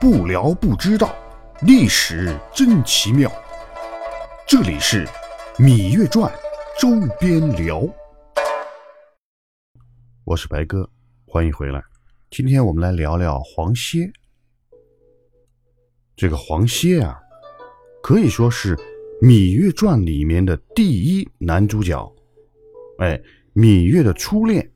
不聊不知道，历史真奇妙。这里是《芈月传》周边聊。我是白哥，欢迎回来。今天我们来聊聊黄歇。这个黄歇啊，可以说是《芈月传》里面的第一男主角。哎，芈月的初恋，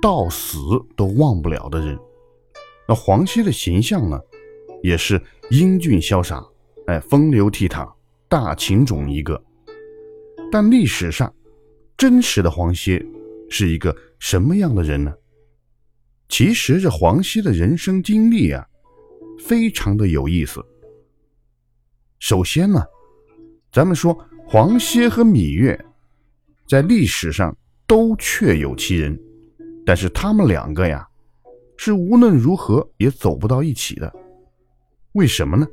到死都忘不了的人。那黄歇的形象呢？也是英俊潇洒，哎，风流倜傥，大情种一个。但历史上真实的黄歇是一个什么样的人呢？其实这黄歇的人生经历啊，非常的有意思。首先呢，咱们说黄歇和芈月在历史上都确有其人，但是他们两个呀，是无论如何也走不到一起的。为什么呢？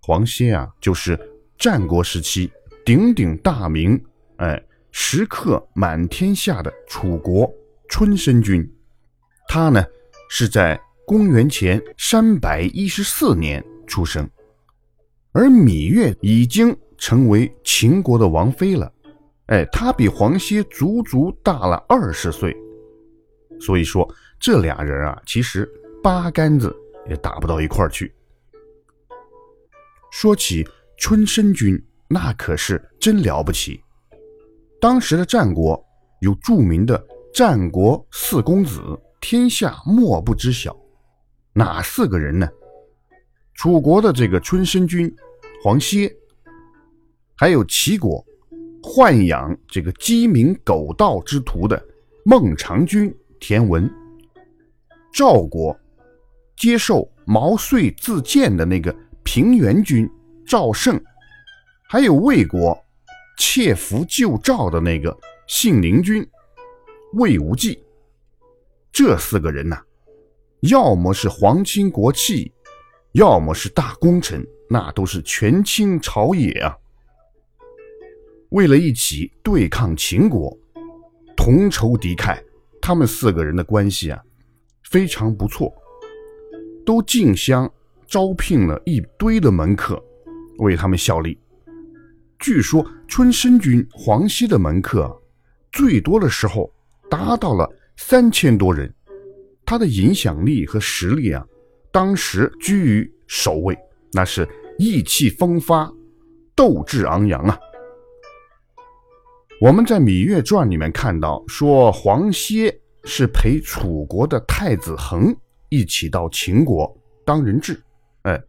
黄歇啊，就是战国时期鼎鼎大名，哎，时刻满天下的楚国春申君。他呢是在公元前三百一十四年出生，而芈月已经成为秦国的王妃了。哎，她比黄歇足足大了二十岁，所以说这俩人啊，其实八竿子也打不到一块儿去。说起春申君，那可是真了不起。当时的战国有著名的战国四公子，天下莫不知晓。哪四个人呢？楚国的这个春申君黄歇，还有齐国豢养这个鸡鸣狗盗之徒的孟尝君田文，赵国接受毛遂自荐的那个。平原君赵胜，还有魏国窃符救赵的那个信陵君魏无忌，这四个人呐，要么是皇亲国戚，要么是大功臣，那都是权倾朝野啊。为了一起对抗秦国，同仇敌忾，他们四个人的关系啊，非常不错，都竞相。招聘了一堆的门客为他们效力。据说春申君黄歇的门客最多的时候达到了三千多人，他的影响力和实力啊，当时居于首位，那是意气风发、斗志昂扬啊。我们在《芈月传》里面看到，说黄歇是陪楚国的太子恒一起到秦国当人质。哎，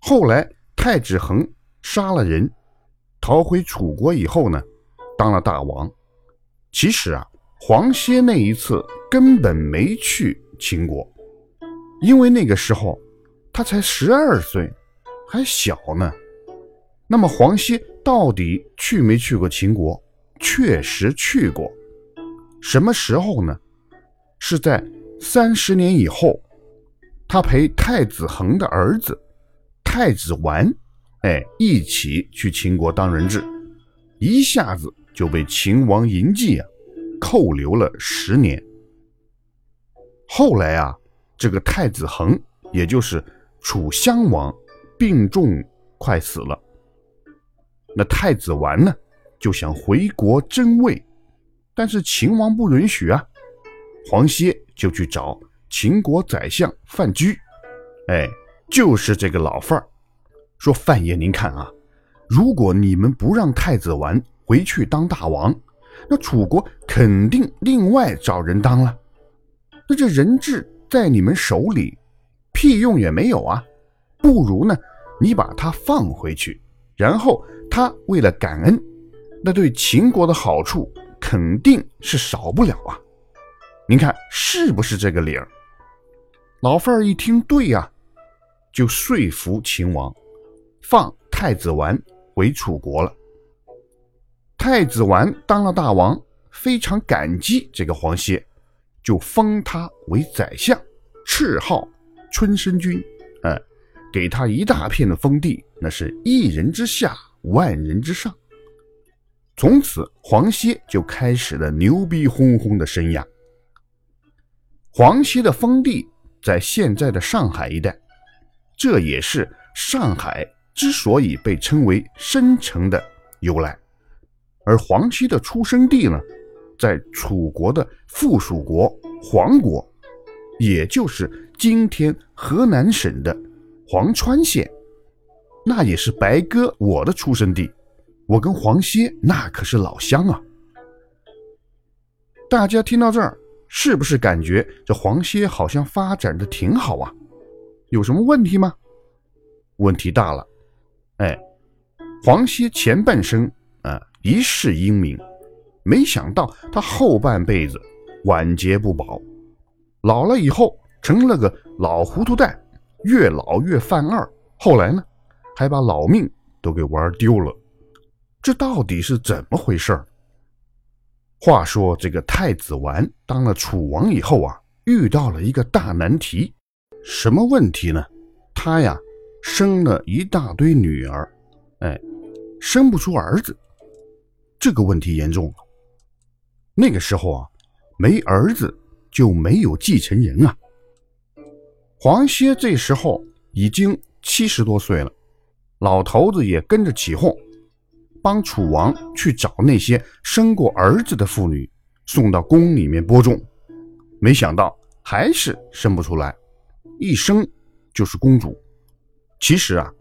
后来太子恒杀了人，逃回楚国以后呢，当了大王。其实啊，黄歇那一次根本没去秦国，因为那个时候他才十二岁，还小呢。那么黄歇到底去没去过秦国？确实去过。什么时候呢？是在三十年以后。他陪太子恒的儿子太子完，哎，一起去秦国当人质，一下子就被秦王嬴稷啊扣留了十年。后来啊，这个太子恒，也就是楚襄王，病重快死了。那太子完呢，就想回国争位，但是秦王不允许啊。黄歇就去找。秦国宰相范雎，哎，就是这个老范儿，说范爷，您看啊，如果你们不让太子完回去当大王，那楚国肯定另外找人当了。那这人质在你们手里，屁用也没有啊。不如呢，你把他放回去，然后他为了感恩，那对秦国的好处肯定是少不了啊。您看是不是这个理儿？老范儿一听，对呀，就说服秦王放太子完回楚国了。太子完当了大王，非常感激这个黄歇，就封他为宰相，谥号春申君。哎，给他一大片的封地，那是一人之下，万人之上。从此，黄歇就开始了牛逼哄哄的生涯。黄歇的封地。在现在的上海一带，这也是上海之所以被称为申城的由来。而黄熙的出生地呢，在楚国的附属国黄国，也就是今天河南省的黄川县，那也是白哥我的出生地。我跟黄歇那可是老乡啊！大家听到这儿，是不是感觉这黄歇好像发展的挺好啊？有什么问题吗？问题大了！哎，黄歇前半生啊一世英名，没想到他后半辈子晚节不保，老了以后成了个老糊涂蛋，越老越犯二，后来呢，还把老命都给玩丢了。这到底是怎么回事儿？话说这个太子完当了楚王以后啊，遇到了一个大难题。什么问题呢？他呀生了一大堆女儿，哎，生不出儿子。这个问题严重了。那个时候啊，没儿子就没有继承人啊。黄歇这时候已经七十多岁了，老头子也跟着起哄。帮楚王去找那些生过儿子的妇女，送到宫里面播种，没想到还是生不出来，一生就是公主。其实啊，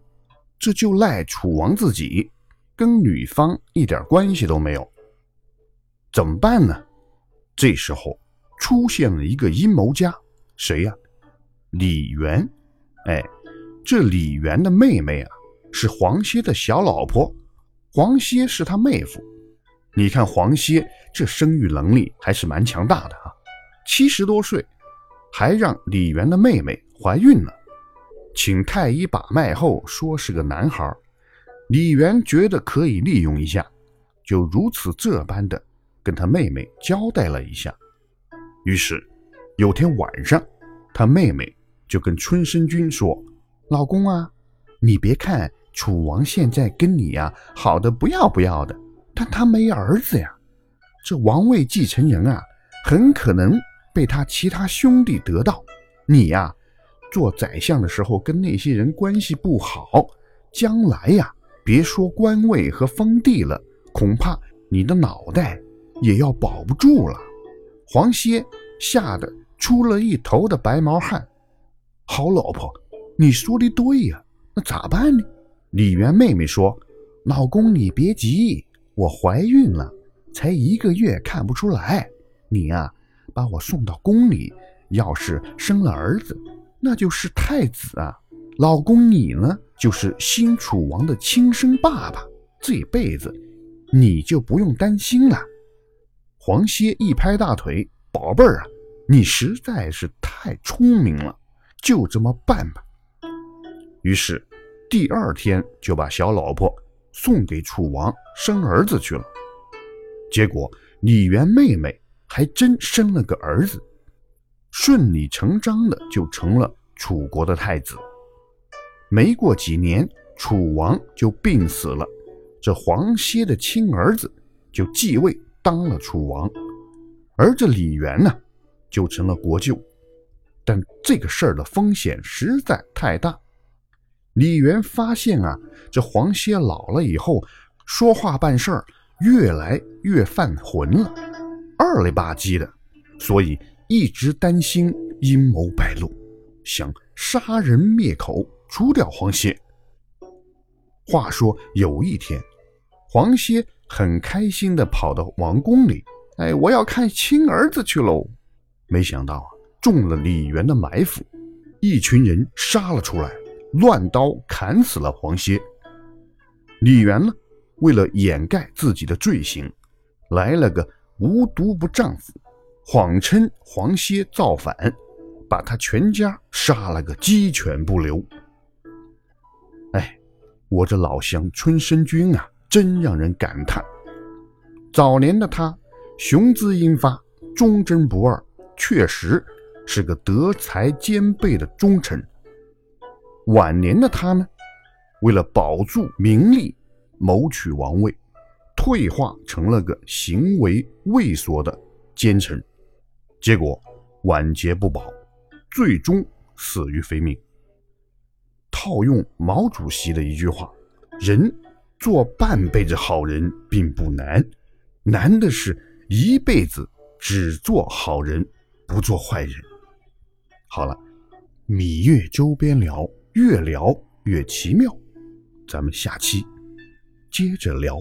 这就赖楚王自己，跟女方一点关系都没有。怎么办呢？这时候出现了一个阴谋家，谁呀？李元。哎，这李元的妹妹啊，是黄歇的小老婆。黄歇是他妹夫，你看黄歇这生育能力还是蛮强大的啊，七十多岁，还让李元的妹妹怀孕了，请太医把脉后说是个男孩，李元觉得可以利用一下，就如此这般的跟他妹妹交代了一下。于是有天晚上，他妹妹就跟春申君说：“老公啊，你别看。”楚王现在跟你呀好的不要不要的，但他没儿子呀，这王位继承人啊很可能被他其他兄弟得到。你呀做宰相的时候跟那些人关系不好，将来呀别说官位和封地了，恐怕你的脑袋也要保不住了。黄歇吓得出了一头的白毛汗。好老婆，你说的对呀，那咋办呢？李元妹妹说：“老公，你别急，我怀孕了，才一个月，看不出来。你呀，把我送到宫里，要是生了儿子，那就是太子啊。老公，你呢，就是新楚王的亲生爸爸，这辈子你就不用担心了。”黄歇一拍大腿：“宝贝儿啊，你实在是太聪明了，就这么办吧。”于是。第二天就把小老婆送给楚王生儿子去了，结果李元妹妹还真生了个儿子，顺理成章的就成了楚国的太子。没过几年，楚王就病死了，这黄歇的亲儿子就继位当了楚王，而这李元呢，就成了国舅。但这个事儿的风险实在太大。李元发现啊，这黄歇老了以后，说话办事儿越来越犯浑了，二里吧唧的，所以一直担心阴谋败露，想杀人灭口，除掉黄歇。话说有一天，黄歇很开心地跑到王宫里，哎，我要看亲儿子去喽。没想到啊，中了李元的埋伏，一群人杀了出来。乱刀砍死了黄歇。李元呢，为了掩盖自己的罪行，来了个无毒不丈夫，谎称黄歇造反，把他全家杀了个鸡犬不留。哎，我这老乡春申君啊，真让人感叹。早年的他雄姿英发，忠贞不二，确实是个德才兼备的忠臣。晚年的他呢为了保住名利谋取王位退化成了个行为畏缩的奸臣结果晚节不保最终死于非命。套用毛主席的一句话人做半辈子好人并不难难的是一辈子只做好人不做坏人。好了芈月周边聊。越聊越奇妙咱们下期接着聊。